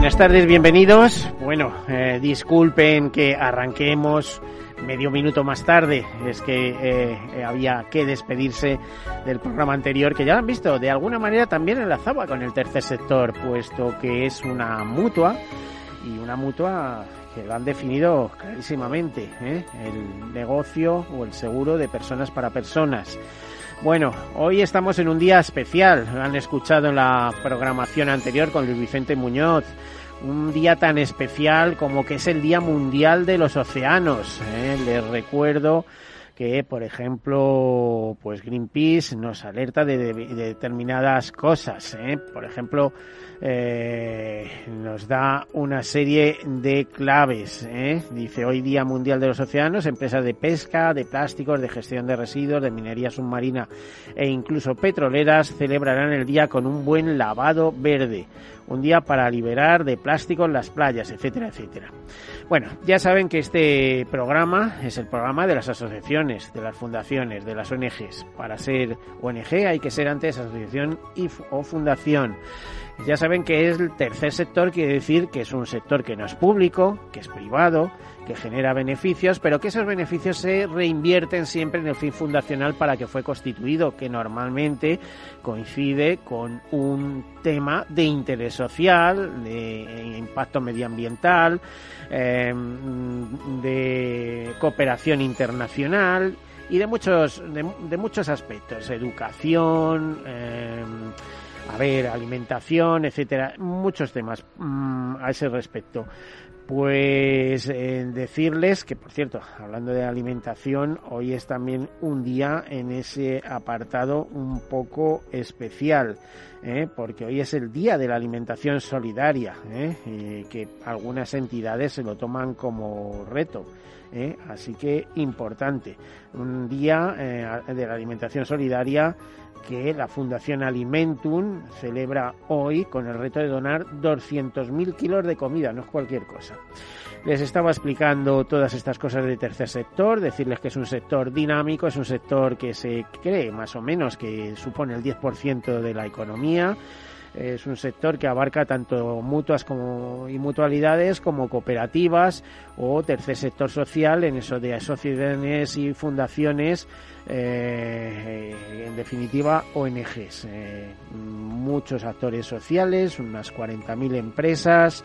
Buenas tardes, bienvenidos. Bueno, eh, disculpen que arranquemos medio minuto más tarde. Es que eh, había que despedirse del programa anterior, que ya lo han visto, de alguna manera también enlazaba con el tercer sector, puesto que es una mutua y una mutua que lo han definido clarísimamente, ¿eh? el negocio o el seguro de personas para personas. Bueno, hoy estamos en un día especial, han escuchado en la programación anterior con Luis Vicente Muñoz, un día tan especial como que es el Día Mundial de los Océanos. ¿eh? Les recuerdo que, por ejemplo, pues Greenpeace nos alerta de, de, de determinadas cosas. ¿eh? Por ejemplo, eh, nos da una serie de claves. ¿eh? Dice, hoy Día Mundial de los Océanos, empresas de pesca, de plásticos, de gestión de residuos, de minería submarina e incluso petroleras celebrarán el día con un buen lavado verde. Un día para liberar de plástico en las playas, etcétera, etcétera. Bueno, ya saben que este programa es el programa de las asociaciones, de las fundaciones, de las ONGs. Para ser ONG hay que ser antes asociación y, o fundación. Ya saben que es el tercer sector, quiere decir que es un sector que no es público, que es privado, que genera beneficios, pero que esos beneficios se reinvierten siempre en el fin fundacional para que fue constituido, que normalmente coincide con un tema de interés social, de impacto medioambiental, eh, de cooperación internacional y de muchos, de, muchos aspectos, educación, eh, a ver, alimentación, etcétera, muchos temas mmm, a ese respecto. Pues eh, decirles que, por cierto, hablando de alimentación, hoy es también un día en ese apartado un poco especial, ¿eh? porque hoy es el día de la alimentación solidaria, ¿eh? que algunas entidades se lo toman como reto. Así que importante, un día de la alimentación solidaria que la Fundación Alimentum celebra hoy con el reto de donar 200.000 kilos de comida, no es cualquier cosa. Les estaba explicando todas estas cosas del tercer sector, decirles que es un sector dinámico, es un sector que se cree más o menos que supone el 10% de la economía, es un sector que abarca tanto mutuas como y mutualidades como cooperativas o tercer sector social en eso de asociaciones y fundaciones eh, en definitiva ONGs eh, muchos actores sociales unas 40.000 empresas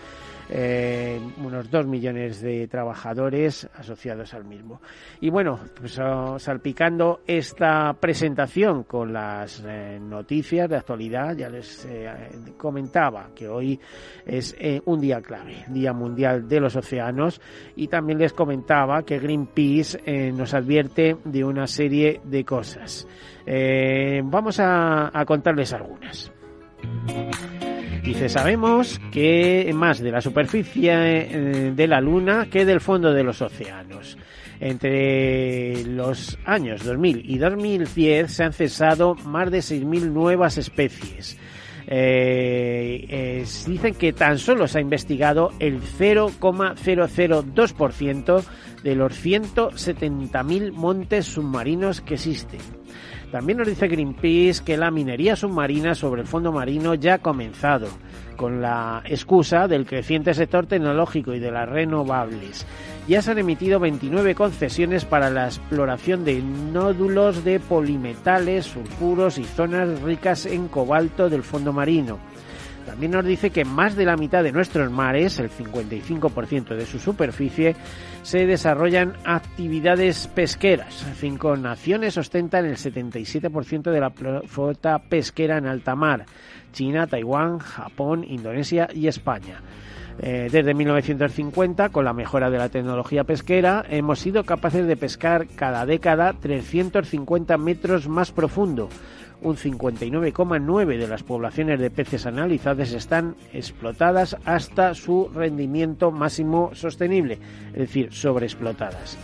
eh, unos dos millones de trabajadores asociados al mismo. Y bueno, pues oh, salpicando esta presentación con las eh, noticias de actualidad, ya les eh, comentaba que hoy es eh, un día clave, Día Mundial de los Océanos, y también les comentaba que Greenpeace nos advierte de una serie de cosas. Vamos a contarles algunas. Dice, sabemos que más de la superficie eh, de la Luna que del fondo de los océanos. Entre los años 2000 y 2010 se han cesado más de 6.000 nuevas especies. Eh, dicen que tan solo se ha investigado el 0,002% de los 170.000 montes submarinos que existen. También nos dice Greenpeace que la minería submarina sobre el fondo marino ya ha comenzado, con la excusa del creciente sector tecnológico y de las renovables. Ya se han emitido 29 concesiones para la exploración de nódulos de polimetales, sulfuros y zonas ricas en cobalto del fondo marino. También nos dice que más de la mitad de nuestros mares, el 55% de su superficie, se desarrollan actividades pesqueras. Cinco naciones ostentan el 77% de la flota pesquera en alta mar. China, Taiwán, Japón, Indonesia y España. Eh, desde 1950, con la mejora de la tecnología pesquera, hemos sido capaces de pescar cada década 350 metros más profundo, un 59,9 de las poblaciones de peces analizadas están explotadas hasta su rendimiento máximo sostenible, es decir, sobreexplotadas.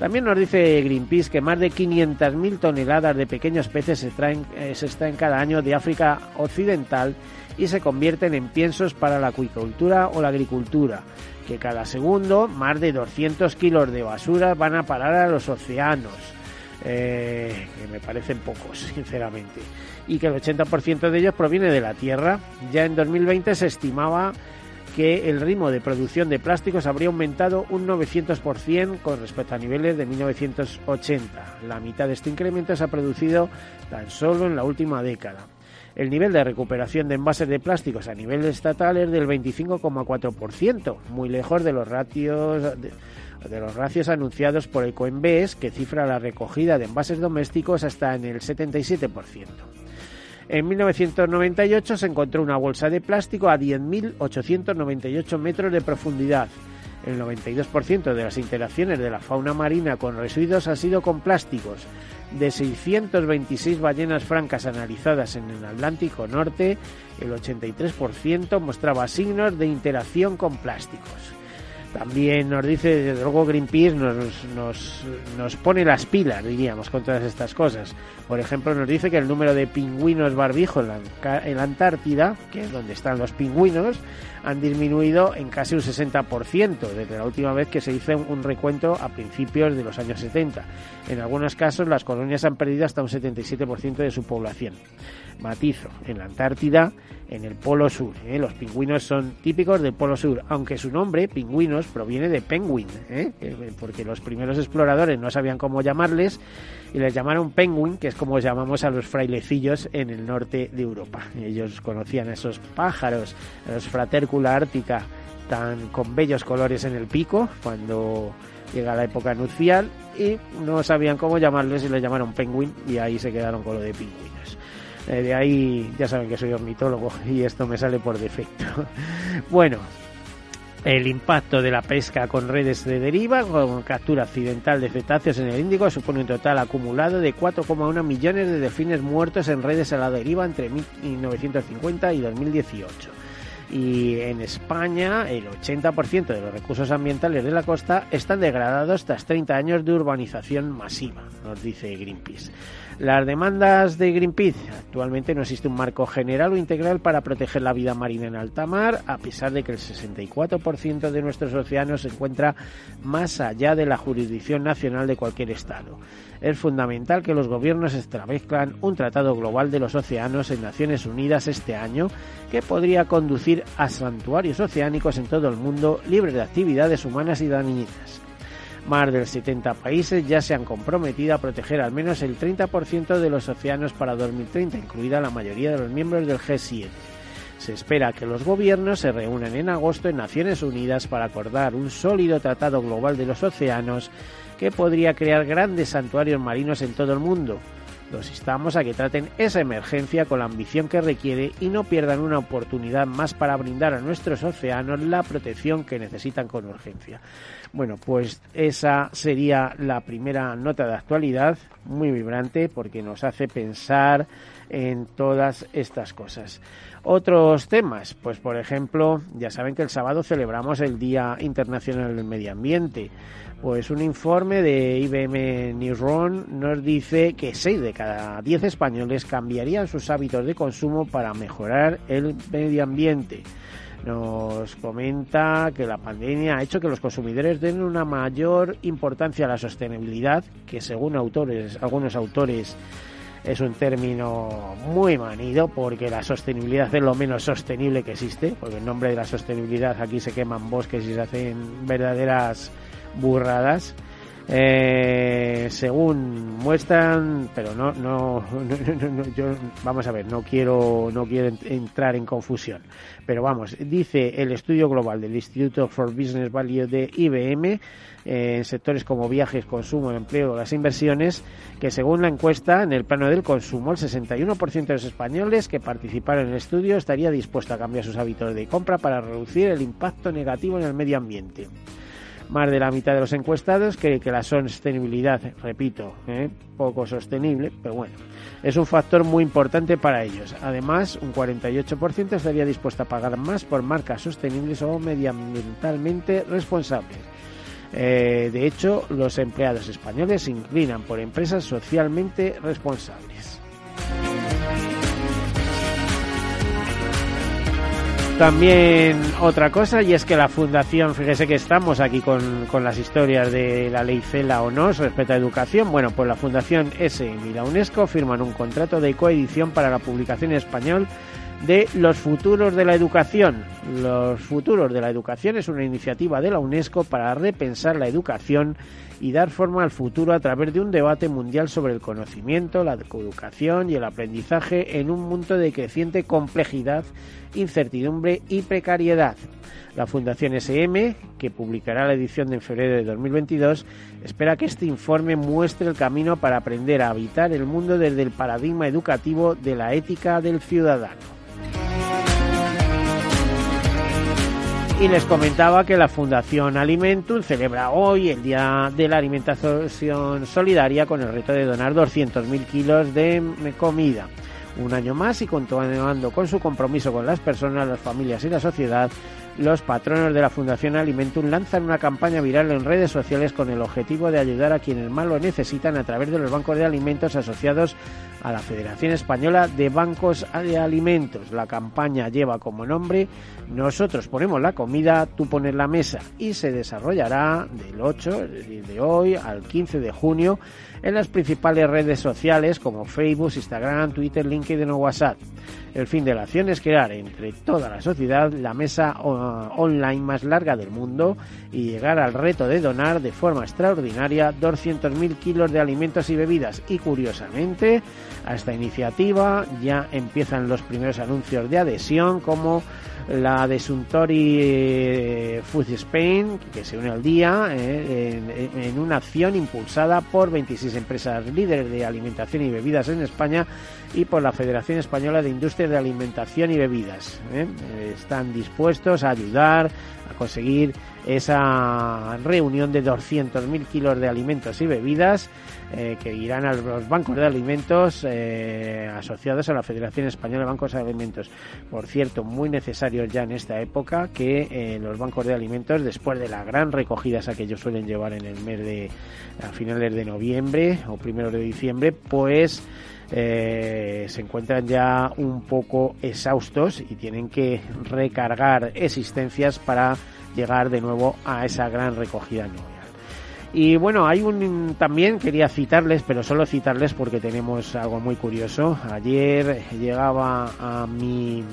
También nos dice Greenpeace que más de 500.000 toneladas de pequeños peces se, traen, eh, se extraen cada año de África Occidental y se convierten en piensos para la acuicultura o la agricultura, que cada segundo más de 200 kilos de basura van a parar a los océanos eh, que me parecen pocos, sinceramente, y que el 80% de ellos proviene de la Tierra. Ya en 2020 se estimaba que el ritmo de producción de plásticos habría aumentado un 900% con respecto a niveles de 1980. La mitad de este incremento se ha producido tan solo en la última década. El nivel de recuperación de envases de plásticos a nivel estatal es del 25,4%, muy lejos de los ratios de los ratios anunciados por el Coinbase, que cifra la recogida de envases domésticos hasta en el 77%. En 1998 se encontró una bolsa de plástico a 10.898 metros de profundidad. El 92% de las interacciones de la fauna marina con residuos ha sido con plásticos. De 626 ballenas francas analizadas en el Atlántico Norte, el 83% mostraba signos de interacción con plásticos. También nos dice, desde luego Greenpeace nos, nos, nos, pone las pilas, diríamos, con todas estas cosas. Por ejemplo, nos dice que el número de pingüinos barbijo en la, en la Antártida, que es donde están los pingüinos, han disminuido en casi un 60% desde la última vez que se hizo un recuento a principios de los años 70. En algunos casos, las colonias han perdido hasta un 77% de su población. Matizo, en la Antártida en el Polo Sur. ¿eh? Los pingüinos son típicos del Polo Sur, aunque su nombre, pingüinos, proviene de penguin, ¿eh? porque los primeros exploradores no sabían cómo llamarles y les llamaron penguin, que es como llamamos a los frailecillos en el norte de Europa. Ellos conocían a esos pájaros, a los fratercula ártica, tan con bellos colores en el pico, cuando llega la época nupcial, y no sabían cómo llamarles y les llamaron penguin, y ahí se quedaron con lo de pingüinos. Eh, de ahí ya saben que soy ornitólogo y esto me sale por defecto. bueno, el impacto de la pesca con redes de deriva, con captura accidental de cetáceos en el Índico, supone un total acumulado de 4,1 millones de delfines muertos en redes a la deriva entre 1950 y 2018 y en España el 80% de los recursos ambientales de la costa están degradados tras 30 años de urbanización masiva, nos dice Greenpeace. Las demandas de Greenpeace. Actualmente no existe un marco general o integral para proteger la vida marina en alta mar, a pesar de que el 64% de nuestros océanos se encuentra más allá de la jurisdicción nacional de cualquier Estado. Es fundamental que los gobiernos establezcan un tratado global de los océanos en Naciones Unidas este año que podría conducir a santuarios oceánicos en todo el mundo libres de actividades humanas y dañinas. Más de 70 países ya se han comprometido a proteger al menos el 30% de los océanos para 2030, incluida la mayoría de los miembros del G7. Se espera que los gobiernos se reúnan en agosto en Naciones Unidas para acordar un sólido tratado global de los océanos que podría crear grandes santuarios marinos en todo el mundo. Los instamos a que traten esa emergencia con la ambición que requiere y no pierdan una oportunidad más para brindar a nuestros océanos la protección que necesitan con urgencia. Bueno, pues esa sería la primera nota de actualidad, muy vibrante, porque nos hace pensar en todas estas cosas. Otros temas, pues por ejemplo, ya saben que el sábado celebramos el Día Internacional del Medio Ambiente. Pues un informe de IBM Newsroom nos dice que 6 de cada 10 españoles cambiarían sus hábitos de consumo para mejorar el medio ambiente. Nos comenta que la pandemia ha hecho que los consumidores den una mayor importancia a la sostenibilidad, que según autores, algunos autores es un término muy manido porque la sostenibilidad es lo menos sostenible que existe, porque en nombre de la sostenibilidad aquí se queman bosques y se hacen verdaderas burradas. Eh, según muestran, pero no, no, yo, vamos a ver, no quiero, no quiero entrar en confusión, pero vamos, dice el estudio global del Instituto for Business Value de IBM eh, en sectores como viajes, consumo, empleo, las inversiones, que según la encuesta en el plano del consumo, el 61% de los españoles que participaron en el estudio estaría dispuesto a cambiar sus hábitos de compra para reducir el impacto negativo en el medio ambiente. Más de la mitad de los encuestados cree que la sostenibilidad, repito, ¿eh? poco sostenible, pero bueno, es un factor muy importante para ellos. Además, un 48% estaría dispuesto a pagar más por marcas sostenibles o medioambientalmente responsables. Eh, de hecho, los empleados españoles se inclinan por empresas socialmente responsables. También otra cosa, y es que la Fundación, fíjese que estamos aquí con, con las historias de la ley CELA o no respecto a educación. Bueno, pues la Fundación SM y la UNESCO firman un contrato de coedición para la publicación en español de Los Futuros de la Educación. Los Futuros de la Educación es una iniciativa de la UNESCO para repensar la educación y dar forma al futuro a través de un debate mundial sobre el conocimiento, la educación y el aprendizaje en un mundo de creciente complejidad, incertidumbre y precariedad. La Fundación SM, que publicará la edición de febrero de 2022, espera que este informe muestre el camino para aprender a habitar el mundo desde el paradigma educativo de la ética del ciudadano. Y les comentaba que la Fundación Alimentum celebra hoy el Día de la Alimentación Solidaria con el reto de donar 200.000 kilos de comida. Un año más y continuando con su compromiso con las personas, las familias y la sociedad, los patronos de la Fundación Alimentum lanzan una campaña viral en redes sociales con el objetivo de ayudar a quienes más lo necesitan a través de los bancos de alimentos asociados a la Federación Española de Bancos de Alimentos. La campaña lleva como nombre Nosotros ponemos la comida, tú pones la mesa y se desarrollará del 8, de hoy, al 15 de junio en las principales redes sociales como Facebook, Instagram, Twitter, LinkedIn o WhatsApp. El fin de la acción es crear entre toda la sociedad la mesa online más larga del mundo y llegar al reto de donar de forma extraordinaria 200.000 kilos de alimentos y bebidas. Y curiosamente, a esta iniciativa ya empiezan los primeros anuncios de adhesión como la de Suntory eh, Food Spain, que se une al día eh, en, una acción impulsada por 26 empresas líderes de alimentación y bebidas en España y por la Federación Española de Industria de Alimentación y Bebidas. ¿eh? Están dispuestos a ayudar a conseguir esa reunión de 200.000 kilos de alimentos y bebidas eh, que irán a los bancos de alimentos eh, asociados a la Federación Española de Bancos de Alimentos. Por cierto, muy necesarios ya en esta época que los bancos de alimentos, después de la gran recogida que ellos suelen llevar en el mes de a finales de noviembre o primeros de diciembre, pues eh, se encuentran ya un poco exhaustos y tienen que recargar existencias para llegar de nuevo a esa gran recogida anual. Y bueno, hay un también quería citarles, pero solo citarles porque tenemos algo muy curioso. Ayer llegaba a mi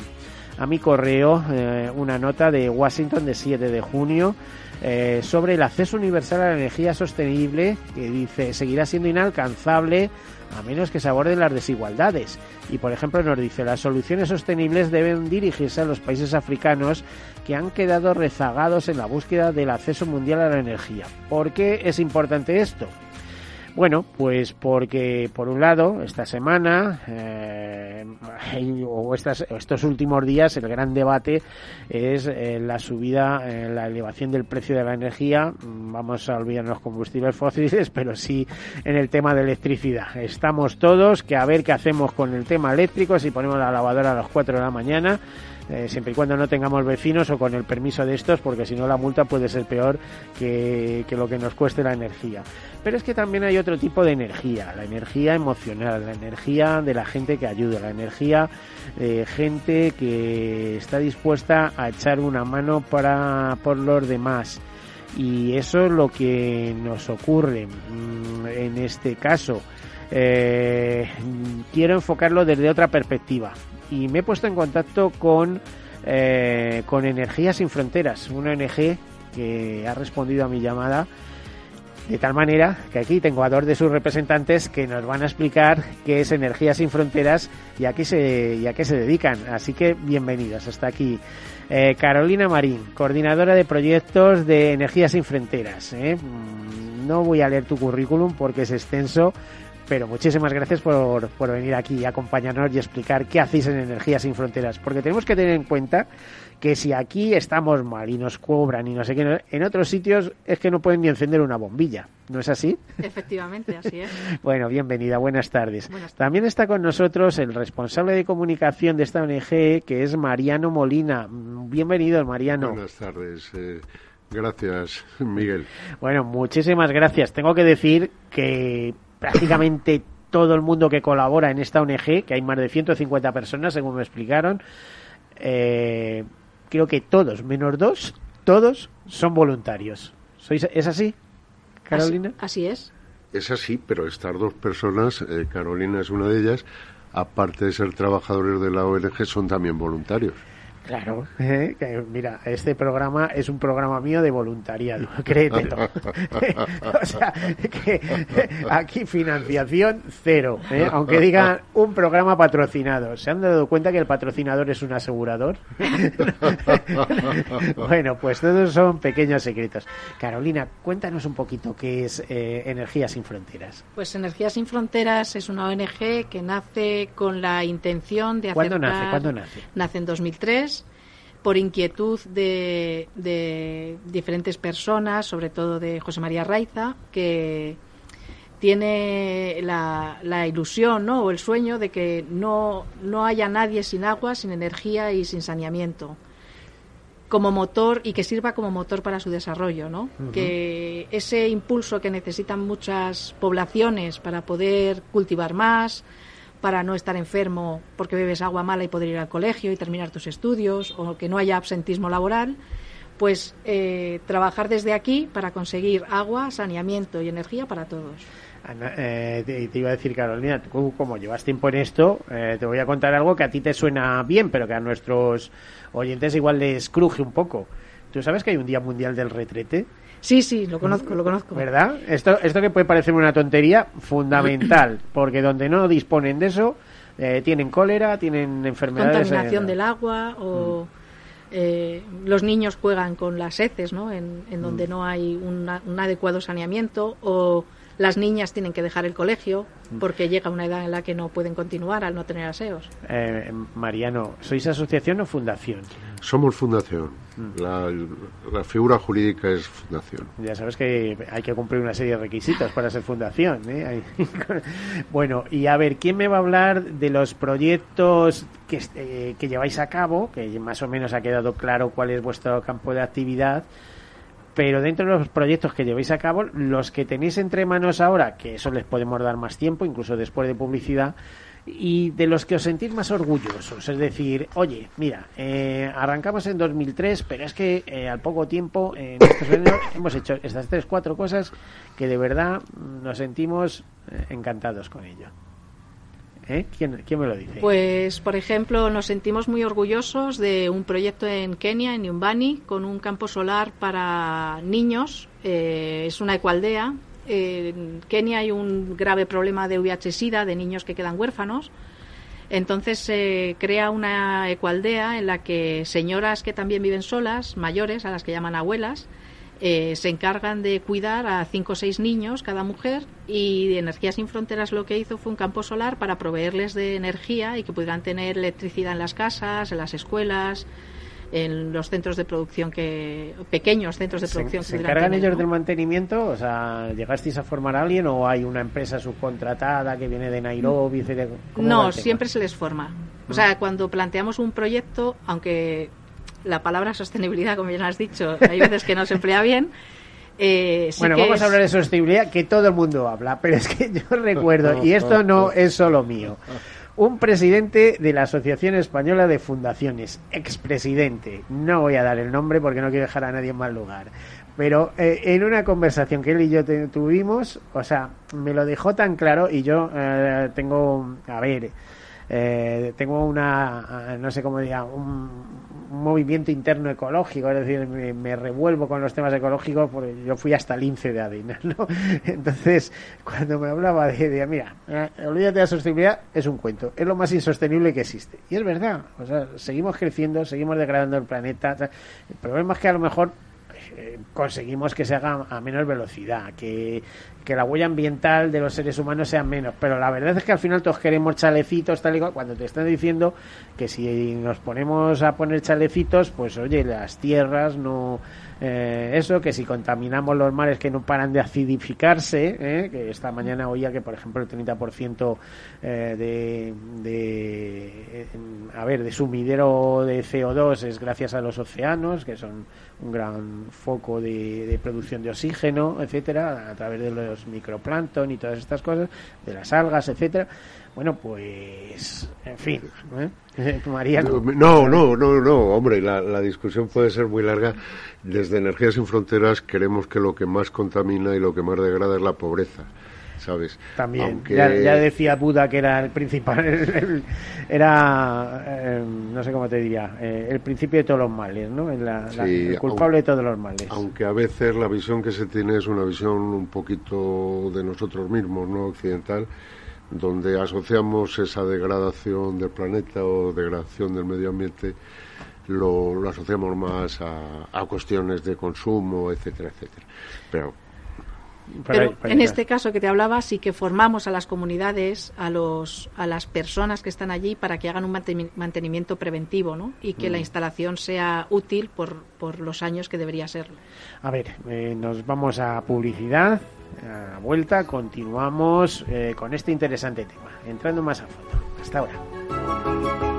a mi correo eh, una nota de Washington de 7 de junio eh, sobre el acceso universal a la energía sostenible que dice seguirá siendo inalcanzable a menos que se aborden las desigualdades. Y por ejemplo nos dice las soluciones sostenibles deben dirigirse a los países africanos que han quedado rezagados en la búsqueda del acceso mundial a la energía. ¿Por qué es importante esto? Bueno, pues porque por un lado, esta semana eh, o estas, estos últimos días el gran debate es eh, la subida, eh, la elevación del precio de la energía. Vamos a olvidar los combustibles fósiles, pero sí en el tema de electricidad. Estamos todos que a ver qué hacemos con el tema eléctrico, si ponemos la lavadora a las 4 de la mañana eh, siempre y cuando no tengamos vecinos o con el permiso de estos, porque si no la multa puede ser peor que, lo que nos cueste la energía. Pero es que también hay otro tipo de energía, la energía emocional, la energía de la gente que ayuda, la energía de gente que está dispuesta a echar una mano para por los demás. Y eso es lo que nos ocurre mm, en este caso. Eh, quiero enfocarlo desde otra perspectiva y me he puesto en contacto con, eh, con Energías Sin Fronteras, una ONG que ha respondido a mi llamada de tal manera que aquí tengo a dos de sus representantes que nos van a explicar qué es Energías Sin Fronteras y a qué se, y a qué se dedican. Así que bienvenidos hasta aquí. Eh, Carolina Marín, coordinadora de proyectos de Energías Sin Fronteras. ¿eh? Mm, no voy a leer tu currículum porque es extenso, pero muchísimas gracias por, por venir aquí y acompañarnos y explicar qué hacéis en Energías Sin Fronteras, porque tenemos que tener en cuenta que si aquí estamos mal y nos cobran y no sé qué, en otros sitios es que no pueden ni encender una bombilla, ¿no es así? Efectivamente, así es. bueno, bienvenida, buenas tardes. También está con nosotros el responsable de comunicación de esta ONG, que es Mariano Molina. Bienvenido, Mariano. Buenas tardes. Eh, gracias, Miguel. Bueno, muchísimas gracias. Tengo que decir que prácticamente todo el mundo que colabora en esta ONG, que hay más de 150 personas, según me explicaron, eh, creo que todos, menos dos, todos son voluntarios. ¿Sois, ¿Es así, Carolina? Así, es. Es así, pero estas dos personas, eh, Carolina es una de ellas, aparte de ser trabajadores de la ONG, son también voluntarios. Claro, ¿eh? mira, este programa es un programa mío de voluntariado, créetelo. o sea, que aquí financiación cero, ¿eh? aunque digan un programa patrocinado. ¿Se han dado cuenta que el patrocinador es un asegurador? bueno, pues todos son pequeños secretos. Carolina, cuéntanos un poquito qué es eh, Energías Sin Fronteras. Pues Energías Sin Fronteras es una ONG que nace con la intención de ¿Cuándo nace? ¿Cuándo nace? Nace en 2003 por inquietud de, diferentes personas, sobre todo de José María Raiza, que tiene la, ilusión ¿no? o el sueño de que no, no haya nadie sin agua, sin energía y sin saneamiento como motor y que sirva como motor para su desarrollo, ¿no? Que ese impulso que necesitan muchas poblaciones para poder cultivar más, para no estar enfermo porque bebes agua mala y poder ir al colegio y terminar tus estudios o que no haya absentismo laboral, pues eh, trabajar desde aquí para conseguir agua, saneamiento y energía para todos. Eh, te, iba a decir, Carolina, tú como llevas tiempo en esto, eh, te voy a contar algo que a ti te suena bien, pero que a nuestros oyentes igual les cruje un poco. ¿Tú sabes que hay un Día Mundial del Retrete? Sí, sí, lo conozco, lo conozco. ¿Verdad? Esto, esto que puede parecerme una tontería, fundamental, porque donde no disponen de eso, eh, tienen cólera, tienen enfermedades. Contaminación del agua o. Mm. Eh, los niños juegan con las heces, ¿no? En, donde mm. no hay un adecuado saneamiento o las niñas tienen que dejar el colegio porque llega una edad en la que no pueden continuar al no tener aseos. Eh, Mariano, ¿sois asociación o fundación? Somos fundación. Mm. La, figura jurídica es fundación. Ya sabes que hay que cumplir una serie de requisitos para ser fundación. ¿eh? bueno, y a ver, ¿quién me va a hablar de los proyectos que, eh, que lleváis a cabo? Que más o menos ha quedado claro cuál es vuestro campo de actividad pero dentro de los proyectos que llevéis a cabo, los que tenéis entre manos ahora, que eso les podemos dar más tiempo, incluso después de publicidad, y de los que os sentís más orgullosos. Es decir, oye, mira, eh, arrancamos en 2003, pero es que eh, al poco tiempo en años hemos hecho estas tres, cuatro cosas que de verdad nos sentimos eh, encantados con ello. ¿Eh? ¿Quién, me lo dice? Pues, por ejemplo, nos sentimos muy orgullosos de un proyecto en Kenia, en Nyumbani, con un campo solar para niños. Eh, es una ecualdea. en Kenia hay un grave problema de VIH-Sida, de niños que quedan huérfanos. Entonces se crea una ecualdea en la que señoras que también viven solas, mayores, a las que llaman abuelas, eh, se encargan de cuidar a cinco o seis niños cada mujer y Energías Sin Fronteras lo que hizo fue un campo solar para proveerles de energía y que pudieran tener electricidad en las casas, en las escuelas, en los centros de producción que pequeños centros de producción ¿Se, encargan ellos del mantenimiento? O sea, ¿llegasteis a formar a alguien o hay una empresa subcontratada que viene de Nairobi? no, siempre se les forma. O sea, cuando planteamos un proyecto, aunque la palabra sostenibilidad, como ya has dicho, hay veces que no se emplea bien. Eh, bueno, vamos a hablar de sostenibilidad que todo el mundo habla, pero es que yo recuerdo, y esto no es solo mío, un presidente de la Asociación Española de Fundaciones, expresidente, no voy a dar el nombre porque no quiero dejar a nadie en mal lugar, pero eh, en una conversación que él y yo tuvimos, o sea, me lo dejó tan claro y yo eh, tengo, a ver, eh, tengo una, no sé cómo diría, un, movimiento interno ecológico, es decir, me, revuelvo con los temas ecológicos porque yo fui hasta el INCE de ADINA, ¿no? Entonces, cuando me hablaba de, mira, eh, olvídate de la sostenibilidad, es un cuento, es lo más insostenible que existe. Y es verdad, o sea, seguimos creciendo, seguimos degradando el planeta. el problema es que a lo mejor eh, conseguimos que se haga a menor velocidad, que, que la huella ambiental de los seres humanos sea menos. Pero la verdad es que al final todos queremos chalecitos, tal y cual, cuando te están diciendo que si nos ponemos a poner chalecitos, pues oye, las tierras no eh, eso, que si contaminamos los mares que no paran de acidificarse, eh, que esta mañana oía que, por ejemplo, el 30% eh, de, de, a ver, de sumidero de CO2 es gracias a los océanos, que son un gran foco de, producción de oxígeno, etcétera, a través de los microplancton y todas estas cosas, de las algas, etcétera. Bueno, pues, en fin, ¿eh? María. No, no, no, no, hombre, la, la, discusión puede ser muy larga. Desde Energías Sin Fronteras queremos que lo que más contamina y lo que más degrada es la pobreza. ¿sabes? También, ya, decía Buda que era el principal, era, eh, no sé cómo te diría, eh, el principio de todos los males, ¿no? el culpable de todos los males. Aunque a veces la visión que se tiene es una visión un poquito de nosotros mismos, ¿no? Occidental, donde asociamos esa degradación del planeta o degradación del medio ambiente, lo, asociamos más a, cuestiones de consumo, etcétera, etcétera. Pero pero en este caso que te hablaba, sí que formamos a las comunidades, a, los, a las personas que están allí para que hagan un mantenimiento preventivo ¿no? y que la mm. instalación sea útil por, por los años que debería serlo. A ver, eh, nos vamos a publicidad a vuelta continuamos eh, con este interesante tema, entrando más a fondo. Hasta ahora.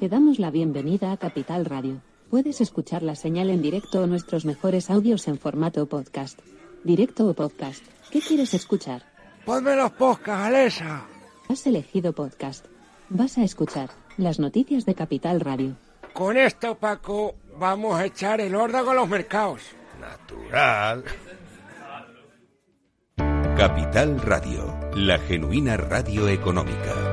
Te damos la bienvenida a Capital Radio. Puedes escuchar la señal en directo o nuestros mejores audios en formato podcast. Directo o podcast. ¿Qué quieres escuchar? Ponme los podcasts, Alesa. Has elegido podcast. Vas a escuchar las noticias de Capital Radio. Con esto, Paco, vamos a echar el órdago a los mercados. Natural. Capital Radio, la genuina radio económica.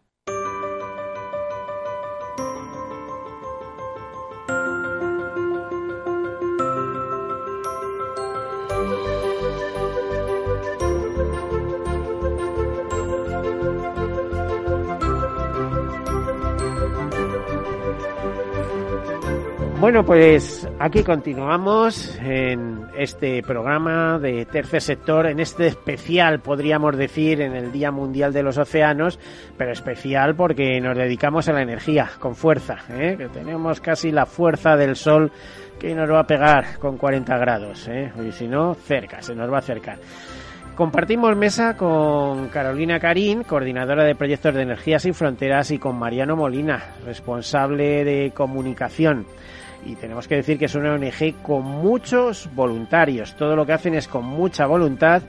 Bueno, pues aquí continuamos en este programa de tercer sector, en este especial, podríamos decir, en el Día Mundial de los Océanos, pero especial porque nos dedicamos a la energía con fuerza, ¿eh? que tenemos casi la fuerza del sol que nos va a pegar con 40 grados, ¿eh? y si no, cerca, se nos va a acercar. Compartimos mesa con Carolina Carín, coordinadora de proyectos de Energía Sin Fronteras, y con Mariano Molina, responsable de comunicación y tenemos que decir que es una ONG con muchos voluntarios. Todo lo que hacen es con mucha voluntad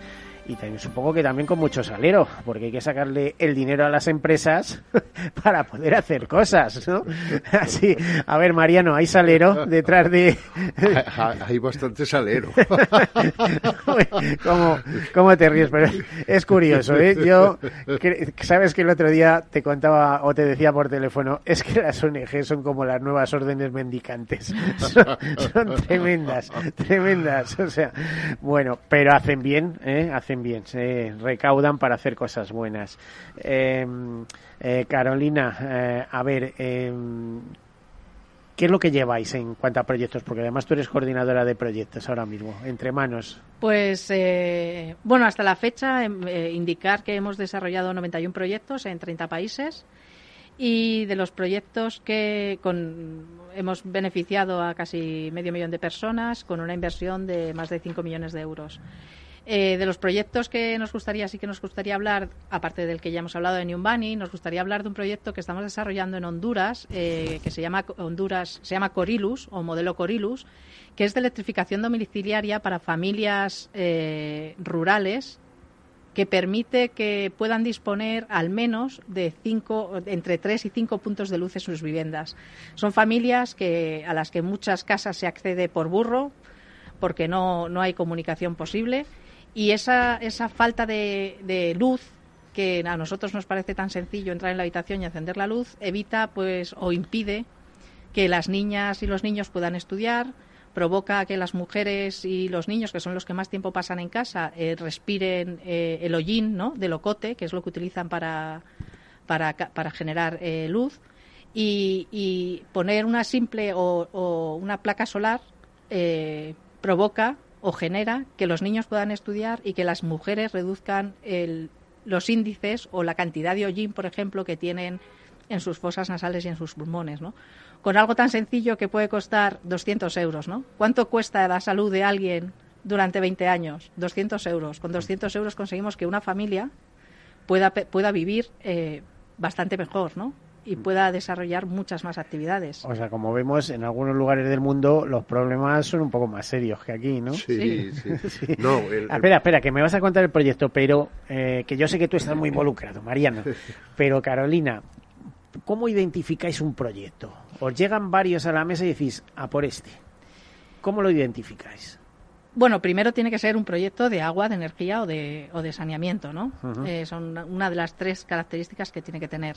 y también supongo que también con mucho salero, porque hay que sacarle el dinero a las empresas para poder hacer cosas, ¿no? Así, a ver, Mariano, ¿hay salero detrás de...? hay bastante salero. ¿Cómo, ¿Cómo, te ríes? Pero es curioso, ¿eh? Yo, sabes que el otro día te contaba o te decía por teléfono, es que las ONG son como las nuevas órdenes mendicantes. Son, son tremendas, tremendas. O sea, bueno, pero hacen bien, ¿eh? Hacen bien, se recaudan para hacer cosas buenas. Eh, eh, Carolina, eh, a ver, ¿qué es lo que lleváis en cuanto a proyectos? Porque además tú eres coordinadora de proyectos ahora mismo, entre manos. Pues, bueno, hasta la fecha, indicar que hemos desarrollado 91 proyectos en 30 países y de los proyectos que con, hemos beneficiado a casi medio millón de personas con una inversión de más de 5 millones de euros. Eh, de los proyectos que nos gustaría, sí que nos gustaría hablar, aparte del que ya hemos hablado de Niumbani, nos gustaría hablar de un proyecto que estamos desarrollando en Honduras, eh, que se llama Honduras, se llama Corilus o modelo Corilus, que es de electrificación domiciliaria para familias eh, rurales que permite que puedan disponer al menos de cinco, entre tres y cinco puntos de luz en sus viviendas. Son familias que, a las que muchas casas se accede por burro, porque no, no hay comunicación posible y esa, esa falta de, luz que a nosotros nos parece tan sencillo entrar en la habitación y encender la luz, evita pues o impide que las niñas y los niños puedan estudiar, provoca que las mujeres y los niños, que son los que más tiempo pasan en casa, eh, respiren eh, el hollín ¿no? del ocote, que es lo que utilizan para, para, generar eh, luz, y, poner una simple o, o una placa solar provoca o genera que los niños puedan estudiar y que las mujeres reduzcan los índices o la cantidad de hollín, por ejemplo, que tienen en sus fosas nasales y en sus pulmones, ¿no? Con algo tan sencillo que puede costar 200 euros, ¿no? ¿Cuánto cuesta la salud de alguien durante 20 años? 200 euros. Con 200 euros conseguimos que una familia pueda, pueda vivir eh, bastante mejor, ¿no? Y pueda desarrollar muchas más actividades. O sea, como vemos, en algunos lugares del mundo los problemas son un poco más serios que aquí, ¿no? Sí, sí. No, Espera, espera, que me vas a contar el proyecto, pero eh, que yo sé que tú estás muy involucrado, Mariana. Pero Carolina, ¿cómo identificáis un proyecto? Os llegan varios a la mesa y decís, a por este. ¿Cómo lo identificáis? Bueno, primero tiene que ser un proyecto de agua, de energía o de, o de saneamiento, ¿no? Eh, son una de las tres características que tiene que tener.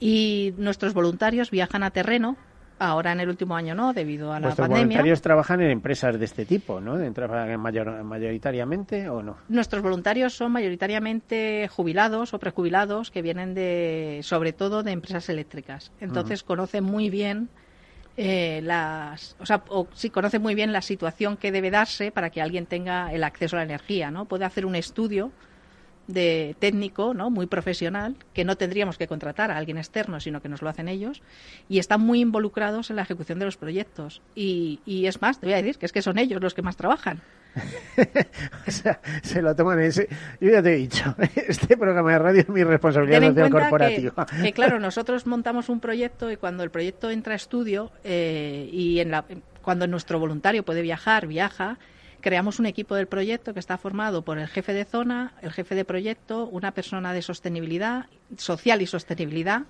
Y nuestros voluntarios viajan a terreno. Ahora en el último año no, debido a la pandemia. Los voluntarios trabajan en empresas de este tipo, ¿no? Mayor, mayoritariamente o no? Nuestros voluntarios son mayoritariamente jubilados o prejubilados que vienen de, sobre todo, de empresas eléctricas. Entonces conocen muy bien eh, las, o sea, o, sí conoce muy bien la situación que debe darse para que alguien tenga el acceso a la energía, ¿no? Puede hacer un estudio de técnico, ¿no? Muy profesional, que no tendríamos que contratar a alguien externo, sino que nos lo hacen ellos, y están muy involucrados en la ejecución de los proyectos. Y, y es más, te voy a decir que es que son ellos los que más trabajan. o sea, se lo toman ese. Yo ya te he dicho, este programa de radio es mi responsabilidad social corporativa. Que, claro, nosotros montamos un proyecto y cuando el proyecto entra a estudio eh, y en la, cuando nuestro voluntario puede viajar, viaja, creamos un equipo del proyecto que está formado por el jefe de zona, el jefe de proyecto, una persona de sostenibilidad, social y sostenibilidad,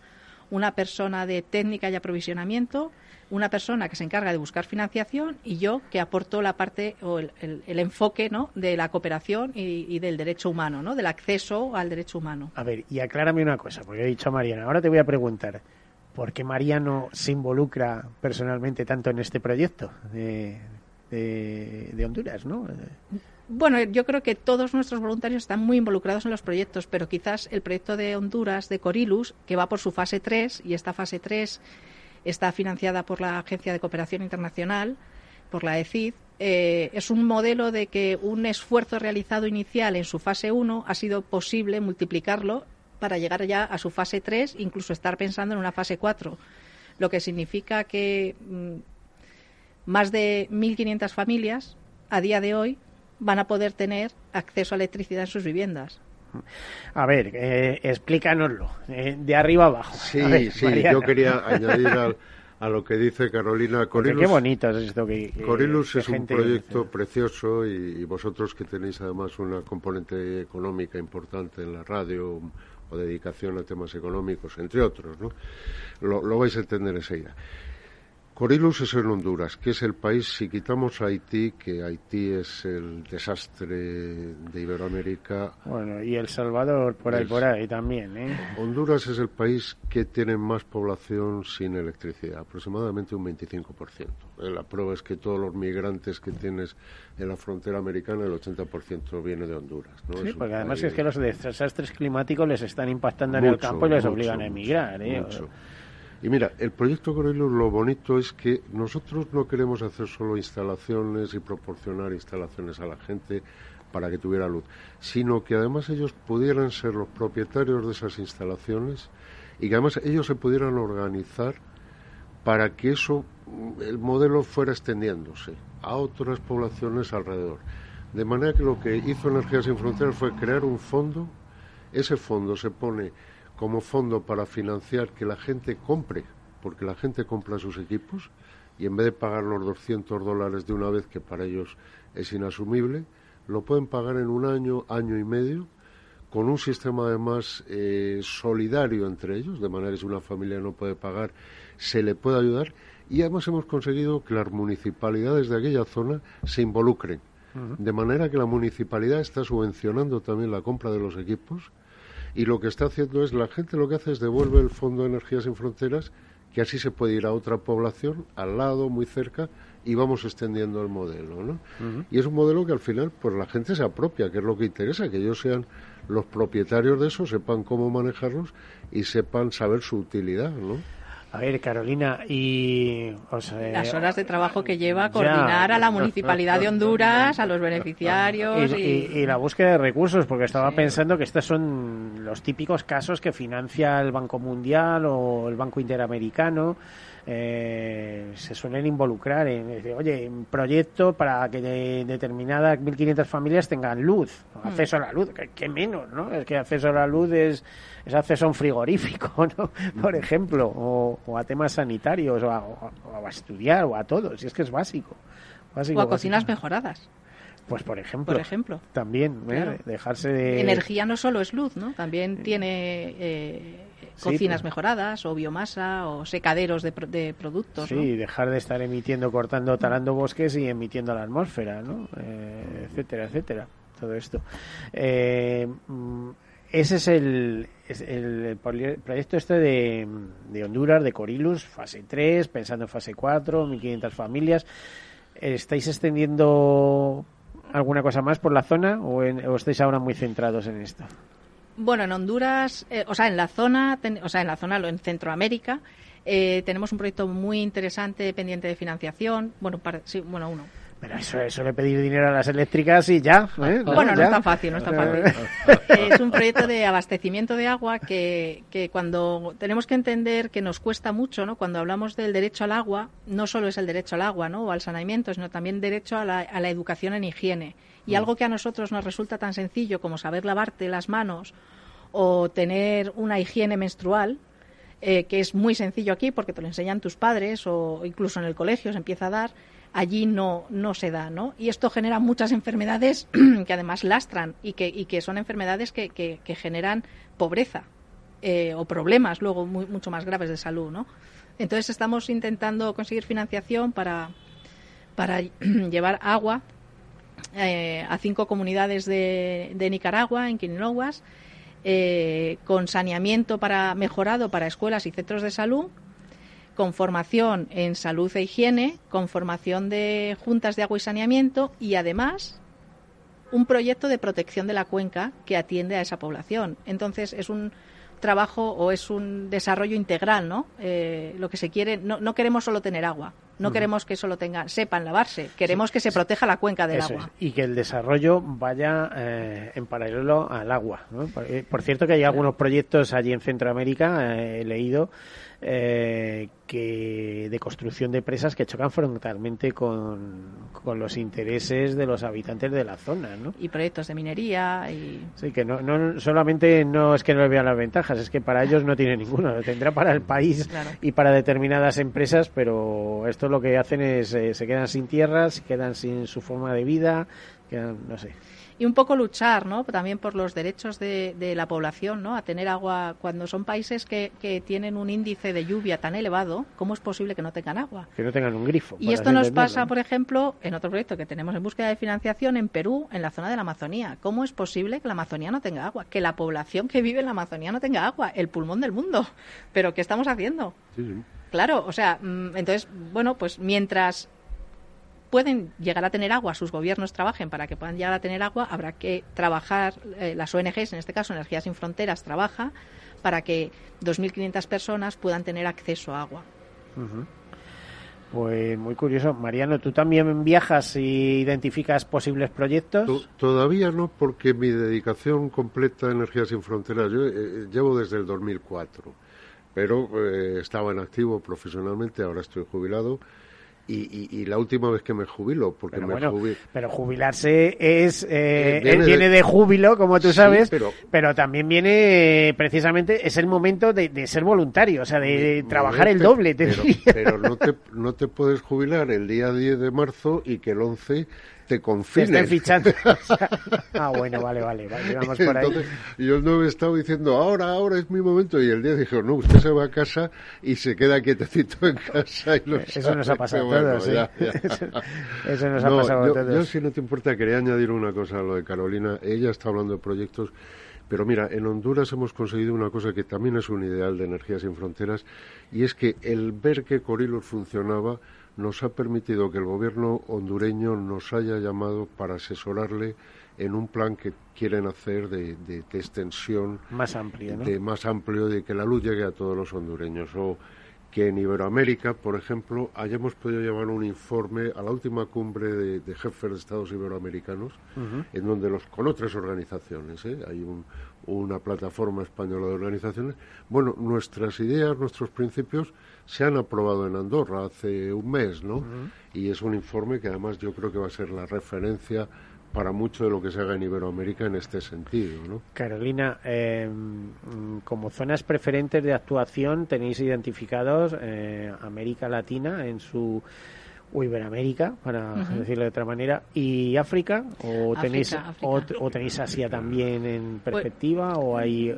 una persona de técnica y aprovisionamiento una persona que se encarga de buscar financiación y yo que aporto la parte o el, enfoque ¿no? de la cooperación y, del derecho humano, ¿no? del acceso al derecho humano. A ver, y aclárame una cosa, porque he dicho a Mariana, ahora te voy a preguntar, ¿por qué Mariano se involucra personalmente tanto en este proyecto de, Honduras? ¿no? Bueno, yo creo que todos nuestros voluntarios están muy involucrados en los proyectos, pero quizás el proyecto de Honduras, de Corilus, que va por su fase 3, y esta fase 3 está financiada por la Agencia de Cooperación Internacional, por la ECID. Eh, es un modelo de que un esfuerzo realizado inicial en su fase 1 ha sido posible multiplicarlo para llegar ya a su fase 3, incluso estar pensando en una fase 4, lo que significa que mm, más de 1.500 familias a día de hoy van a poder tener acceso a electricidad en sus viviendas. A ver, eh, explícanoslo, eh, de arriba abajo. Sí, sí, yo quería añadir a lo que dice Carolina Corilus. Qué bonito es esto que. Corilus es un proyecto precioso y, vosotros que tenéis además una componente económica importante en la radio o dedicación a temas económicos, entre otros, ¿no? Lo, lo vais a entender enseguida. Corilus es en Honduras, que es el país, si quitamos Haití, que Haití es el desastre de Iberoamérica. Bueno, y El Salvador, por ahí, por ahí también, ¿eh? Honduras es el país que tiene más población sin electricidad, aproximadamente un 25%. Eh, la prueba es que todos los migrantes que tienes en la frontera americana, el 80% viene de Honduras. ¿no? Sí, porque además es que los desastres climáticos les están impactando en el campo y les obligan a emigrar, ¿eh? Y mira, el proyecto Corelus lo bonito es que nosotros no queremos hacer solo instalaciones y proporcionar instalaciones a la gente para que tuviera luz, sino que además ellos pudieran ser los propietarios de esas instalaciones y que además ellos se pudieran organizar para que eso, el modelo fuera extendiéndose a otras poblaciones alrededor. De manera que lo que hizo Energías Sin fue crear un fondo, ese fondo se pone como fondo para financiar que la gente compre, porque la gente compra sus equipos y en vez de pagar los 200 dólares de una vez, que para ellos es inasumible, lo pueden pagar en un año, año y medio, con un sistema además eh, solidario entre ellos, de manera que si una familia no puede pagar, se le puede ayudar. Y además hemos conseguido que las municipalidades de aquella zona se involucren, de manera que la municipalidad está subvencionando también la compra de los equipos y lo que está haciendo es, la gente lo que hace es devuelve el Fondo de Energías sin Fronteras, que así se puede ir a otra población, al lado, muy cerca, y vamos extendiendo el modelo, ¿no? Y es un modelo que al final, pues la gente se apropia, que es lo que interesa, que ellos sean los propietarios de eso, sepan cómo manejarlos y sepan saber su utilidad, ¿no? A ver, Carolina, y... Las horas de trabajo que lleva coordinar a la Municipalidad de Honduras, a los beneficiarios y... la búsqueda de recursos, porque estaba pensando que estos son los típicos casos que financia el Banco Mundial o el Banco Interamericano, eh, se suelen involucrar en, oye, un proyecto para que de, determinadas 1.500 familias tengan luz, hmm. acceso a la luz, que, menos, ¿no? Es que acceso a la luz es, es acceso a un frigorífico, ¿no? Por ejemplo, o, a temas sanitarios, o a, estudiar, o a todo, si es que es básico. o a cocinas mejoradas. Pues por ejemplo. Por ejemplo. También, ¿eh? dejarse de... Energía no solo es luz, ¿no? También tiene eh, cocinas mejoradas o biomasa o secaderos de, de productos. Sí, dejar de estar emitiendo, cortando, talando bosques y emitiendo a la atmósfera, ¿no? Eh, etcétera, etcétera. Todo esto. Eh, mm, ese es el, el, proyecto este de, de, Honduras, de Corilus, fase 3, pensando en fase 4, 1.500 familias. ¿Estáis extendiendo alguna cosa más por la zona o, o estáis ahora muy centrados en esto? Bueno, en Honduras, eh, o sea, en la zona, o sea, en la zona, en Centroamérica, eh, tenemos un proyecto muy interesante pendiente de financiación. Bueno, sí, bueno, uno. Pero eso, eso le pedir dinero a las eléctricas y ya. ¿eh? Bueno, no es tan fácil, no es tan fácil. es un proyecto de abastecimiento de agua que, que cuando tenemos que entender que nos cuesta mucho, ¿no? Cuando hablamos del derecho al agua, no solo es el derecho al agua, ¿no? O al saneamiento, sino también derecho a la, a la educación en higiene. Y algo que a nosotros nos resulta tan sencillo como saber lavarte las manos o tener una higiene menstrual, eh, que es muy sencillo aquí porque te lo enseñan tus padres o incluso en el colegio se empieza a dar, allí no, no se da, ¿no? Y esto genera muchas enfermedades que además lastran y que, y que son enfermedades que, que, que generan pobreza eh, o problemas luego muy- mucho más graves de salud, ¿no? Entonces estamos intentando conseguir financiación para, para llevar agua eh, a cinco comunidades de, de Nicaragua, en Quininoguas, eh, con saneamiento para mejorado para escuelas y centros de salud, con formación en salud e higiene, con formación de juntas de agua y saneamiento y además un proyecto de protección de la cuenca que atiende a esa población. Entonces es un trabajo o es un desarrollo integral, ¿no? Eh, lo que se quiere, no, no queremos solo tener agua, no queremos que solo tengan, sepan lavarse, queremos que se proteja la cuenca del Eso agua. es, Y que el desarrollo vaya eh, en paralelo al agua. ¿no? Por, eh, por cierto, que hay algunos proyectos allí en Centroamérica, eh, he leído, eh, que de construcción de presas que chocan frontalmente con, con los intereses de los habitantes de la zona. ¿no? Y proyectos de minería y Sí, que no, no solamente no es que no le vean las ventajas, es que para ellos no tiene ninguno. Lo tendrá para el país Claro. y para determinadas empresas, pero esto lo que hacen es eh, se quedan sin tierras, se quedan sin su forma de vida, quedan, no sé. Y un poco luchar ¿no? también por los derechos de, de la población ¿no? a tener agua cuando son países que, que tienen un índice de lluvia tan elevado ¿cómo es posible que no tengan agua? Que no tengan un grifo. Y esto nos pasa, por ejemplo, en otro proyecto que tenemos en búsqueda de financiación en Perú, en la zona de la Amazonía. ¿Cómo es posible que la Amazonía no tenga agua? Que la población que vive en la Amazonía no tenga agua, el pulmón del mundo. ¿Pero qué estamos haciendo? Sí, sí. Claro, o sea, mm, entonces, bueno, pues mientras pueden llegar a tener agua, sus gobiernos trabajen para que puedan llegar a tener agua, habrá que trabajar, eh, las ONGs, en este caso Energías Sin Fronteras, trabaja para que 2.500 personas puedan tener acceso a agua. Pues muy curioso. Mariano, ¿tú también viajas y identificas posibles proyectos? To- Todavía no, porque mi dedicación completa a Energías Sin Fronteras, yo eh, llevo desde el 2004, pero eh, estaba en activo profesionalmente, ahora estoy jubilado, y, y- y la última vez que me jubilo, porque Pero me bueno. Pero jubilarse es eh, Eh, viene eh, viene de- de, júbilo, como tú Sí, sabes, pero- pero... también viene eh, precisamente es el momento de, de ser voluntario, o sea, de trabajar el doble. te Pero, pero no, te, no te puedes jubilar el día 10 de marzo y que el 11 te Te confinen. estén fichando. ah, bueno, vale, vale, vale, vamos por ahí. Entonces, yo no he estado diciendo, ahora, ahora es mi momento. Y el día dijo, no, usted se va a casa y se queda quietecito en casa. Y lo Eso nos ha pasado a Bueno, todos, ¿eh? ya, ya. Eso- eso nos ha pasado a yo, todos. Yo, si no te importa, quería añadir una cosa a lo de Carolina. Ella está hablando de proyectos. Pero mira, en Honduras hemos conseguido una cosa que también es un ideal de Energías Sin Fronteras, y es que el ver que Corilos funcionaba nos ha permitido que el gobierno hondureño nos haya llamado para asesorarle en un plan que quieren hacer de, de- de extensión Más amplio, ¿no? de más amplio de que la luz llegue a todos los hondureños o que en Iberoamérica, por ejemplo, hayamos podido llevar un informe a la última cumbre de, de jefes de estados iberoamericanos, en donde los con otras organizaciones, ¿eh? hay un- una plataforma española de organizaciones. Bueno, nuestras ideas, nuestros principios se han aprobado en Andorra hace un mes, ¿no? Y es un informe que además yo creo que va a ser la referencia para mucho de lo que se haga en Iberoamérica en este sentido, ¿no? Carolina, eh, como zonas preferentes de actuación tenéis identificados eh, América Latina en su o Iberoamérica, para decirlo de otra manera, y África o África, tenéis África. O, o tenéis Asia también en perspectiva o hay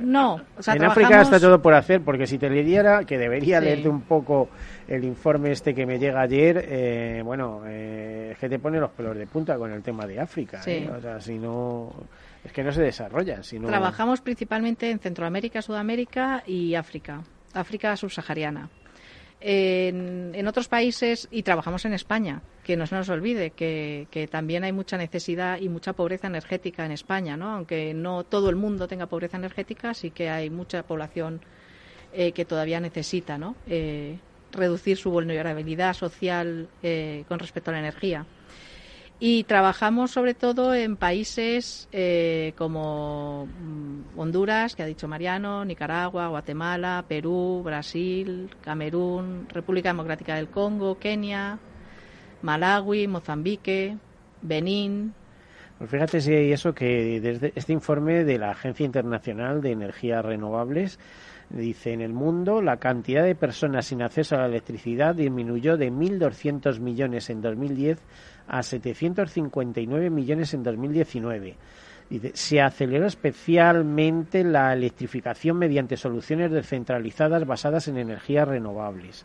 No, o sea, en África está todo por hacer, porque si te leyera, que debería Sí. leerte un poco el informe este que me llega ayer, eh, bueno, eh, es que te pone los pelos de punta con el tema de África. Sí. ¿eh? O sea, si no, es que no se desarrolla. Si no... Trabajamos principalmente en Centroamérica, Sudamérica y África, África subsahariana. En, otros países, y trabajamos en España, que no se nos olvide que, que también hay mucha necesidad y mucha pobreza energética en España, ¿no? Aunque no todo el mundo tenga pobreza energética, sí que hay mucha población eh, que todavía necesita, ¿no? Eh, reducir su vulnerabilidad social eh, con respecto a la energía. Y trabajamos sobre todo en países eh, como mm, Honduras, que ha dicho Mariano, Nicaragua, Guatemala, Perú, Brasil, Camerún, República Democrática del Congo, Kenia, Malawi, Mozambique, Benín. Pues fíjate si hay eso que desde este informe de la Agencia Internacional de Energías Renovables dice en el mundo la cantidad de personas sin acceso a la electricidad disminuyó de 1.200 millones en 2010 a 759 millones en 2019. Dice, se aceleró especialmente la electrificación mediante soluciones descentralizadas basadas en energías renovables.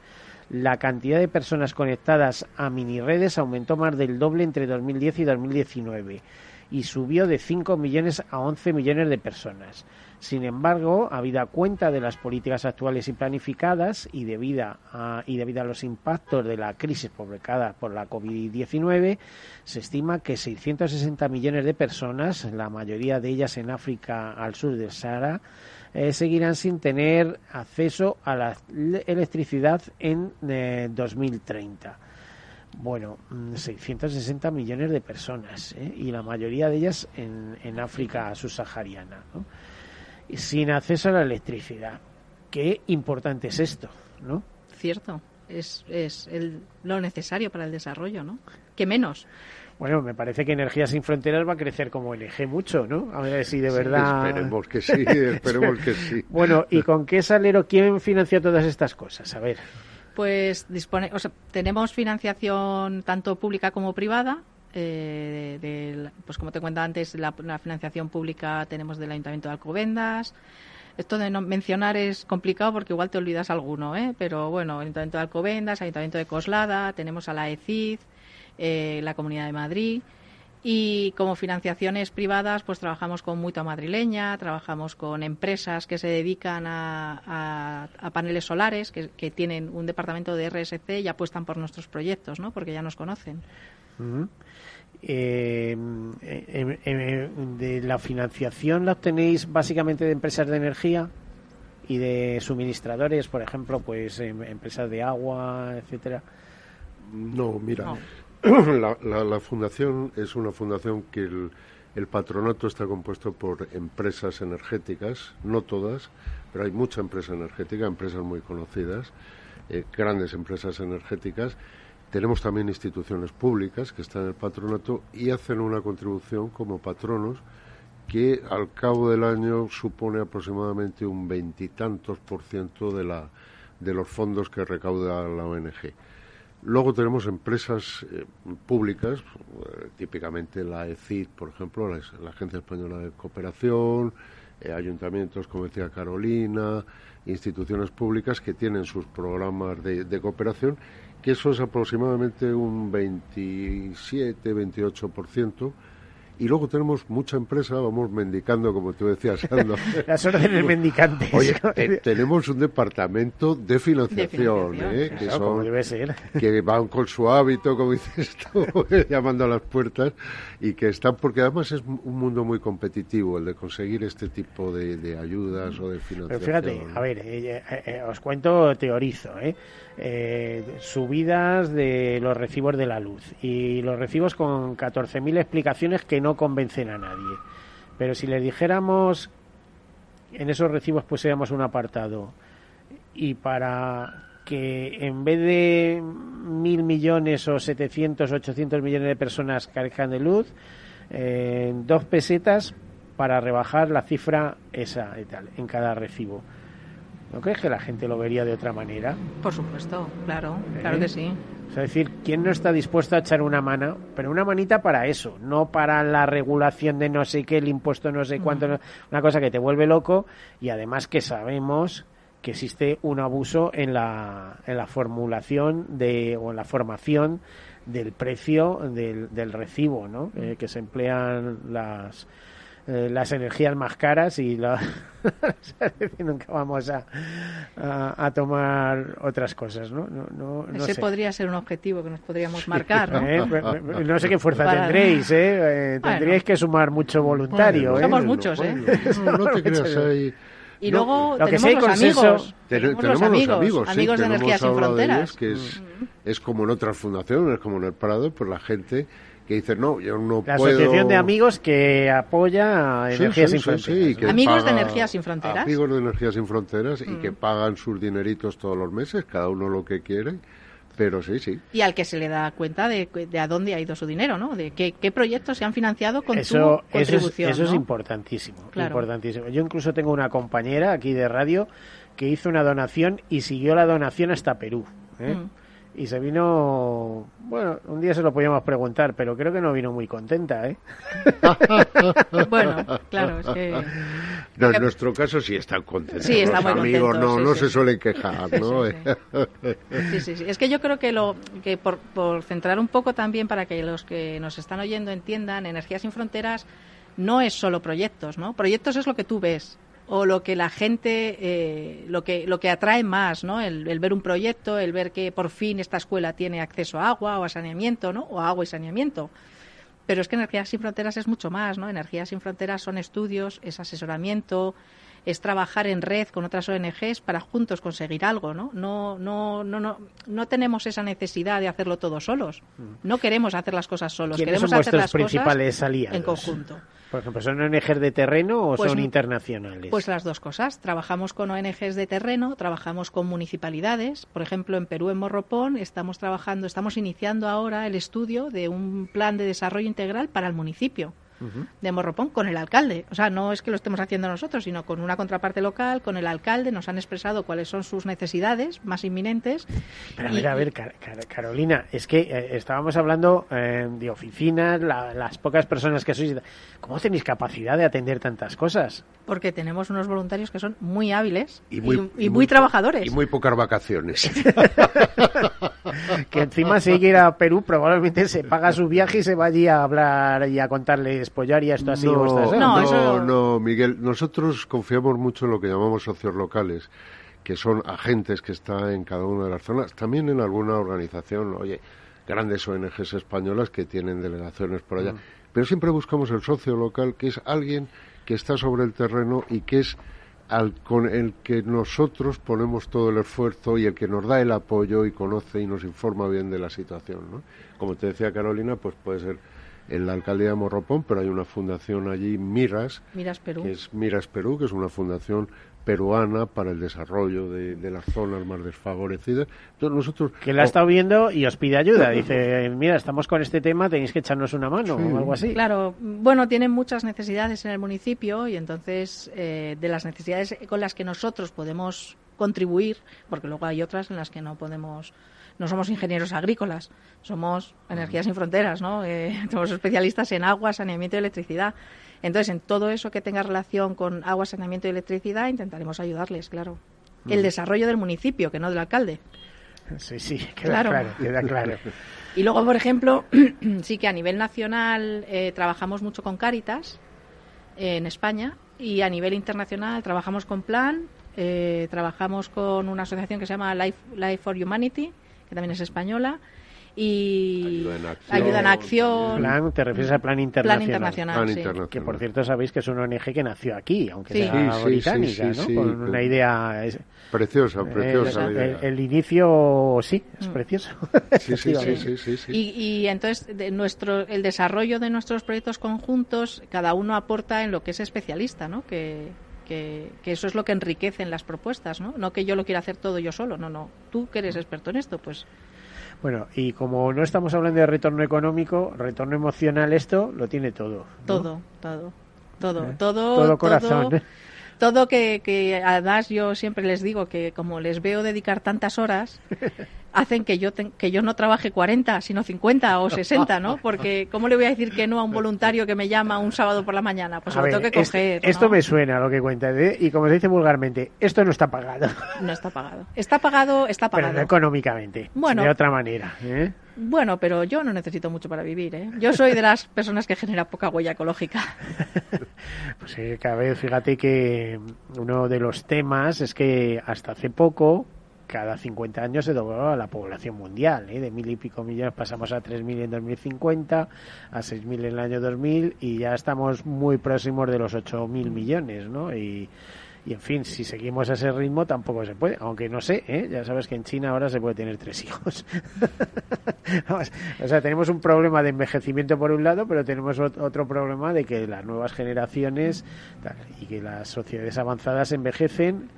La cantidad de personas conectadas a mini redes aumentó más del doble entre 2010 y 2019 y subió de 5 millones a 11 millones de personas. Sin embargo, habida cuenta de las políticas actuales y planificadas y debido a, y debido a los impactos de la crisis provocada por la COVID-19, se estima que 660 millones de personas, la mayoría de ellas en África al sur del Sahara, eh, seguirán sin tener acceso a la electricidad en 2030. Eh, bueno, 660 mm, millones de personas ¿eh? y la mayoría de ellas en, en África subsahariana. Sin acceso a la electricidad. Qué importante es esto, ¿no? Cierto, es, es el, lo necesario para el desarrollo, ¿no? ¿Qué menos? Bueno, me parece que Energía Sin Fronteras va a crecer como ONG mucho, ¿no? A ver si de verdad. Esperemos que sí, esperemos que sí. bueno, ¿y con qué salero quién financia todas estas cosas? A ver. Pues dispone, o sea, tenemos financiación tanto pública como privada. Eh, pues como te cuento antes, la, financiación pública tenemos del Ayuntamiento de Alcobendas. Esto de no mencionar es complicado porque igual te olvidas alguno, ¿eh? pero bueno, Ayuntamiento de Alcobendas, Ayuntamiento de Coslada, tenemos a la ECID, eh, la Comunidad de Madrid. Y como financiaciones privadas, pues trabajamos con Mutua Madrileña, trabajamos con empresas que se dedican a, paneles solares, que, tienen un departamento de RSC y apuestan por nuestros proyectos, ¿no? Porque ya nos conocen. Eh, de la financiación la obtenéis básicamente de empresas de energía y de suministradores, por ejemplo, pues em, empresas de agua, etcétera. No, mira, La, fundación es una fundación que el, patronato está compuesto por empresas energéticas, no todas, pero hay mucha empresa energética, empresas muy conocidas, eh, grandes empresas energéticas tenemos también instituciones públicas que están en el patronato y hacen una contribución como patronos que al cabo del año supone aproximadamente un veintitantos por ciento de, la, de los fondos que recauda la ONG. Luego tenemos empresas eh, públicas, eh, típicamente la ECID, por ejemplo, la, Agencia Española de Cooperación, eh, ayuntamientos, como decía Carolina, instituciones públicas que tienen sus programas de, de cooperación que eso es aproximadamente un 27-28%. Y luego tenemos mucha empresa, vamos mendicando, como tú decías, Las órdenes mendicantes. Oye, tenemos un departamento de financiación, ¿eh? que, son, debe ser. que van con su hábito, como dices tú, llamando a las puertas, y que están, porque además es un mundo muy competitivo el de conseguir este tipo de, ayudas o de financiación. Pero fíjate, a ver, eh, eh, os cuento, teorizo, ¿eh? Eh, subidas de los recibos de la luz y los recibos con 14.000 explicaciones que no convencen a nadie. Pero si les dijéramos en esos recibos pusiéramos un apartado y para que en vez de mil millones o 700, 800 millones de personas carezcan de luz, eh, dos pesetas para rebajar la cifra esa y tal en cada recibo. ¿No crees que la gente lo vería de otra manera? Por supuesto, claro, claro que sí. Es decir, ¿quién no está dispuesto a echar una mano? Pero una manita para eso, no para la regulación de no sé qué, el impuesto no sé cuánto, una cosa que te vuelve loco y además que sabemos que existe un abuso en la, en la formulación de, o en la formación del precio del, del recibo, ¿no? Eh, que se emplean las eh, las energías más caras y la... nunca vamos a, a, tomar otras cosas, ¿no? no, Ese podría ser un objetivo que nos podríamos marcar, ¿no? Eh, pues, pues, no sé qué fuerza tendréis, ¿eh? eh tendríais que sumar mucho voluntario, Somos muchos, ¿eh? No, te creas, hay, Y luego lo tenemos los consenso- amigos. Ten- Tenemos, tenemos los amigos, amigos, de hemos Sin de Fronteras. ellos, que es, es como en otras fundaciones, como en el Prado, pues la gente que dice, no, yo no La puedo... asociación de amigos que apoya a Sí, Energías sí, Sin sí, Fronteras. sí, ¿no? que Amigos de Energías Sin Fronteras. Amigos de Energías Sin Fronteras y Mm. que pagan sus dineritos todos los meses, cada uno lo que quiere, pero sí, sí. Y al que se le da cuenta de, de a dónde ha ido su dinero, ¿no? De qué, qué proyectos se han financiado con eso, tu eso es, contribución, eso es importantísimo, Claro. importantísimo. Yo incluso tengo una compañera aquí de radio que hizo una donación y siguió la donación hasta Perú. ¿eh? Mm. Y se vino, bueno, un día se lo podíamos preguntar, pero creo que no vino muy contenta, ¿eh? Bueno, claro, es que... No, en nuestro caso sí están contentos. Sí, está Los muy amigos no, sí, no sí. se suelen quejar, ¿no? Sí, sí, sí. Es que yo creo que lo que por, por centrar un poco también para que los que nos están oyendo entiendan, Energías sin Fronteras no es solo proyectos, ¿no? Proyectos es lo que tú ves o lo que la gente, eh, lo que lo que atrae más, ¿no? El, ver un proyecto, el ver que por fin esta escuela tiene acceso a agua o a saneamiento, ¿no? O a agua y saneamiento. Pero es que Energías sin Fronteras es mucho más, ¿no? Energías sin Fronteras son estudios, es asesoramiento, es trabajar en red con otras ONGs para juntos conseguir algo, ¿no? No, no, no, no, no tenemos esa necesidad de hacerlo todos solos. No queremos hacer las cosas solos. ¿Quiénes Queremos son hacer las principales cosas aliados? en conjunto. Por ejemplo, ¿son ONGs de terreno o Pues son internacionales? Pues las dos cosas. Trabajamos con ONGs de terreno, trabajamos con municipalidades. Por ejemplo, en Perú, en Morropón, estamos trabajando, estamos iniciando ahora el estudio de un plan de desarrollo integral para el municipio de Morropón con el alcalde. O sea, no es que lo estemos haciendo nosotros, sino con una contraparte local, con el alcalde. Nos han expresado cuáles son sus necesidades más inminentes. Pero a Y- ver, a ver, Car- Car- Carolina, es que eh, estábamos hablando eh, de oficinas, la- las pocas personas que sois. ¿Cómo tenéis capacidad de atender tantas cosas? Porque tenemos unos voluntarios que son muy hábiles y muy- y y muy, muy- trabajadores. Y muy pocas vacaciones. Que encima si hay que ir a Perú, probablemente se paga su viaje y se va allí a hablar y a contarles pollar y esto así. o estas, ¿eh? no, eso- no, Miguel. Nosotros confiamos mucho en lo que llamamos socios locales, que son agentes que están en cada una de las zonas. También en alguna organización, oye, grandes ONGs españolas que tienen delegaciones por allá. Pero siempre buscamos el socio local, que es alguien que está sobre el terreno y que es al con el que nosotros ponemos todo el esfuerzo y el que nos da el apoyo y conoce y nos informa bien de la situación. ¿no? Como te decía Carolina, pues puede ser en la alcaldía de Morropón, pero hay una fundación allí, Miras, Miras Perú. que es Miras Perú, que es una fundación peruana para el desarrollo de, de las zonas más desfavorecidas. Entonces nosotros... Que la ha oh, estado viendo y os pide ayuda. Dice, mira, estamos con este tema, tenéis que echarnos una mano o algo así. Claro, bueno, tienen muchas necesidades en el municipio y entonces eh, de las necesidades con las que nosotros podemos contribuir, porque luego hay otras en las que no podemos, no somos ingenieros agrícolas, somos energías sin fronteras, ¿no? Eh, somos especialistas en agua, saneamiento y electricidad. Entonces, en todo eso que tenga relación con agua, saneamiento y electricidad, intentaremos ayudarles, claro. El Mm. desarrollo del municipio, que no del alcalde. Sí, sí, queda Claro. claro, queda claro. Y luego, por ejemplo, sí que a nivel nacional eh, trabajamos mucho con Cáritas eh, en España y a nivel internacional trabajamos con Plan, eh, trabajamos con una asociación que se llama Life, Life for Humanity, que también es española, y Ayuda en acción. Ayuda en Acción. Plan, te refieres al plan internacional. internacional, Plan sí. internacional. Que por cierto sabéis que es una ONG que nació aquí, aunque Sí. sea Sí, británica, sí, sí, ¿no? sí. Con una idea. es- Preciosa, preciosa el, la idea. el- el inicio, sí, es precioso. Sí, sí, sí, sí, sí, sí. Y, y entonces de nuestro, el desarrollo de nuestros proyectos conjuntos, cada uno aporta en lo que es especialista, ¿no? Que, que, que eso es lo que enriquece en las propuestas, ¿no? No que yo lo quiera hacer todo yo solo, no, no. Tú que eres experto en esto, pues Bueno, y como no estamos hablando de retorno económico, retorno emocional, esto lo tiene todo. ¿no? todo, todo, todo, Eh, todo, todo corazón. todo, todo que, que además yo siempre les digo que como les veo dedicar tantas horas, hacen que yo ten- que yo no trabaje 40, sino 50 o 60, ¿no? Porque ¿cómo le voy a decir que no a un voluntario que me llama un sábado por la mañana? Pues A lo ver, tengo que es- coger. esto ¿no? me suena a lo que cuentas, ¿eh? y como se dice vulgarmente, esto no está pagado, No está pagado. Está pagado, está pero pagado. no económicamente, Bueno. de otra manera. ¿eh? Bueno, pero yo no necesito mucho para vivir, ¿eh? Yo soy de las personas que genera poca huella ecológica. Pues eh, cada vez, fíjate que uno de los temas es que hasta hace poco, cada 50 años se doblaba la población mundial, ¿eh? de mil y pico millones pasamos a 3.000 en 2050, a 6.000 en el año 2000 y ya estamos muy próximos de los 8.000 millones, ¿no? Y, y en fin, si seguimos ese ritmo tampoco se puede, aunque no sé, ¿eh? ya sabes que en China ahora se puede tener tres hijos. o sea, tenemos un problema de envejecimiento por un lado, pero tenemos otro problema de que las nuevas generaciones y que las sociedades avanzadas envejecen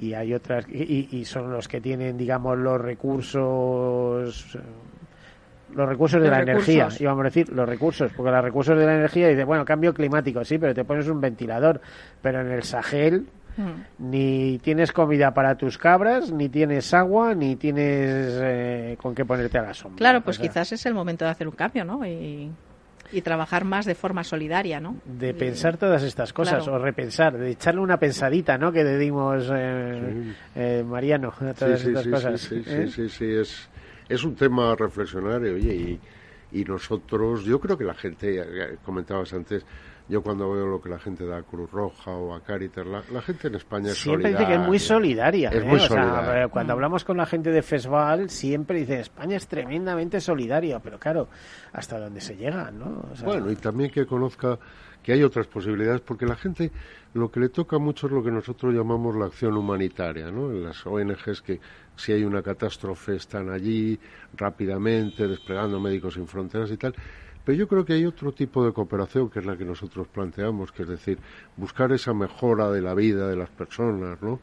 y hay otras y, son los que tienen digamos los recursos los recursos de la energía, íbamos a decir, los recursos, porque los recursos de la energía dice, bueno, cambio climático, sí, pero te pones un ventilador, pero en el Sahel mm. ni tienes comida para tus cabras, ni tienes agua, ni tienes eh, con qué ponerte a la sombra. Claro, pues quizás es el momento de hacer un cambio, ¿no? Y, trabajar más de forma solidaria, ¿no? De pensar todas estas cosas, o repensar, de echarle una pensadita, ¿no? Que le dimos eh, eh, Mariano a todas estas cosas. Sí, sí, sí, es es un tema a reflexionar, oye, y, nosotros, yo creo que la gente, comentabas antes, yo cuando veo lo que la gente da a Cruz Roja o a Caritas, la, gente en España es siempre dice que es muy solidaria. Es ¿eh? muy solidaria. cuando hablamos con la gente de FESVAL, siempre dice España es tremendamente solidaria, pero claro, hasta dónde se llega, ¿no? bueno, y también que conozca que hay otras posibilidades, porque la gente lo que le toca mucho es lo que nosotros llamamos la acción humanitaria, ¿no? En las ONGs que si hay una catástrofe están allí rápidamente desplegando médicos sin fronteras y tal. Pero yo creo que hay otro tipo de cooperación que es la que nosotros planteamos, que es decir, buscar esa mejora de la vida de las personas, ¿no?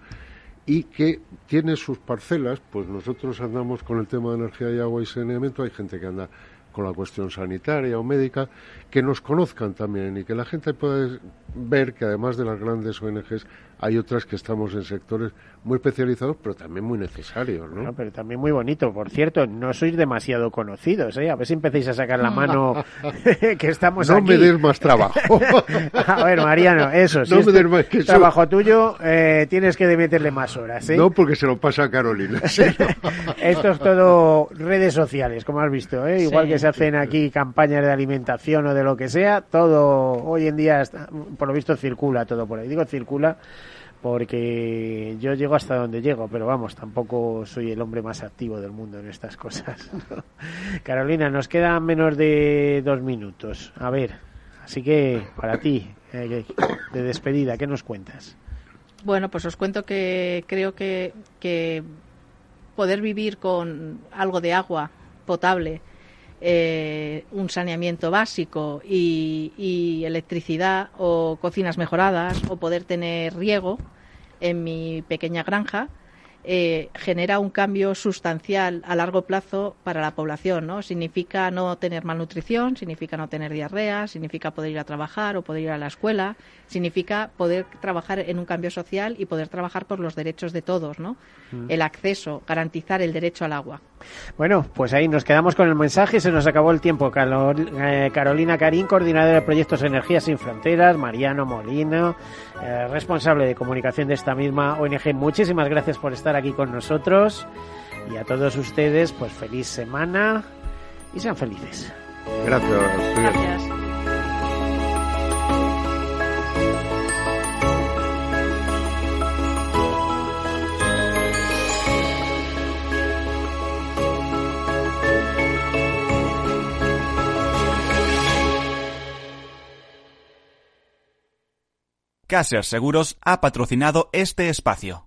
Y que tiene sus parcelas, pues nosotros andamos con el tema de energía y agua y saneamiento, hay gente que anda con la cuestión sanitaria o médica, que nos conozcan también y que la gente pueda ver que además de las grandes ONGs hay otras que estamos en sectores muy especializados, pero también muy necesarios, ¿no? pero también muy bonito. Por cierto, no sois demasiado conocidos, ¿eh? A ver si empecéis a sacar la mano que estamos no aquí. No me des más trabajo. a ver, Mariano, eso. Si no me des más que trabajo tuyo, eh, tienes que meterle más horas, ¿eh? No, porque se lo pasa a Carolina. Esto es todo redes sociales, como has visto, ¿eh? Igual que se hacen aquí campañas de alimentación o de lo que sea, todo hoy en día, por lo visto, circula todo por ahí. Digo circula porque yo llego hasta donde llego, pero vamos, tampoco soy el hombre más activo del mundo en estas cosas. Carolina, nos quedan menos de dos minutos. A ver, así que para ti, eh, de despedida, ¿qué nos cuentas? Bueno, pues os cuento que creo que, que poder vivir con algo de agua potable, eh, un saneamiento básico y, electricidad o cocinas mejoradas o poder tener riego en mi pequeña granja eh, genera un cambio sustancial a largo plazo para la población, ¿no? Significa no tener malnutrición, significa no tener diarrea, significa poder ir a trabajar o poder ir a la escuela, significa poder trabajar en un cambio social y poder trabajar por los derechos de todos, ¿no? Mm. El acceso, garantizar el derecho al agua. Bueno, pues ahí nos quedamos con el mensaje. Se nos acabó el tiempo. Eh, Carolina Carín, coordinadora de proyectos Energía Sin Fronteras. Mariano Molino, eh, responsable de comunicación de esta misma ONG. Muchísimas gracias por estar aquí con nosotros. Y a todos ustedes, pues feliz semana y sean felices. Gracias. Gracias. Caser Seguros ha patrocinado este espacio.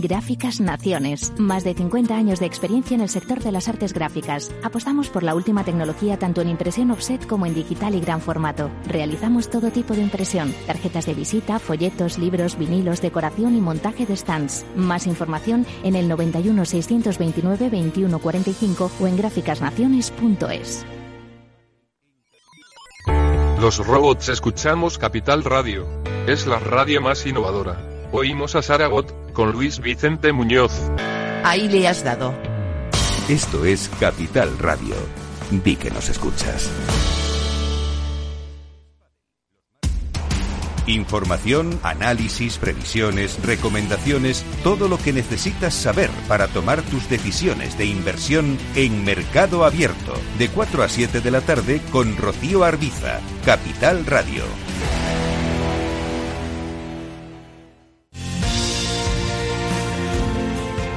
Gráficas Naciones. Más de 50 años de experiencia en el sector de las artes gráficas. Apostamos por la última tecnología tanto en impresión offset como en digital y gran formato. Realizamos todo tipo de impresión. Tarjetas de visita, folletos, libros, vinilos, decoración y montaje de stands. Más información en el 91 629 2145 o en gráficasnaciones.es. Los robots escuchamos Capital Radio. Es la radio más innovadora. Oímos a Saragot, con Luis Vicente Muñoz. Ahí le has dado. Esto es Capital Radio. Di que nos escuchas. Información, análisis, previsiones, recomendaciones, todo lo que necesitas saber para tomar tus decisiones de inversión en Mercado Abierto, de 4 a 7 de la tarde con Rocío Arbiza, Capital Radio.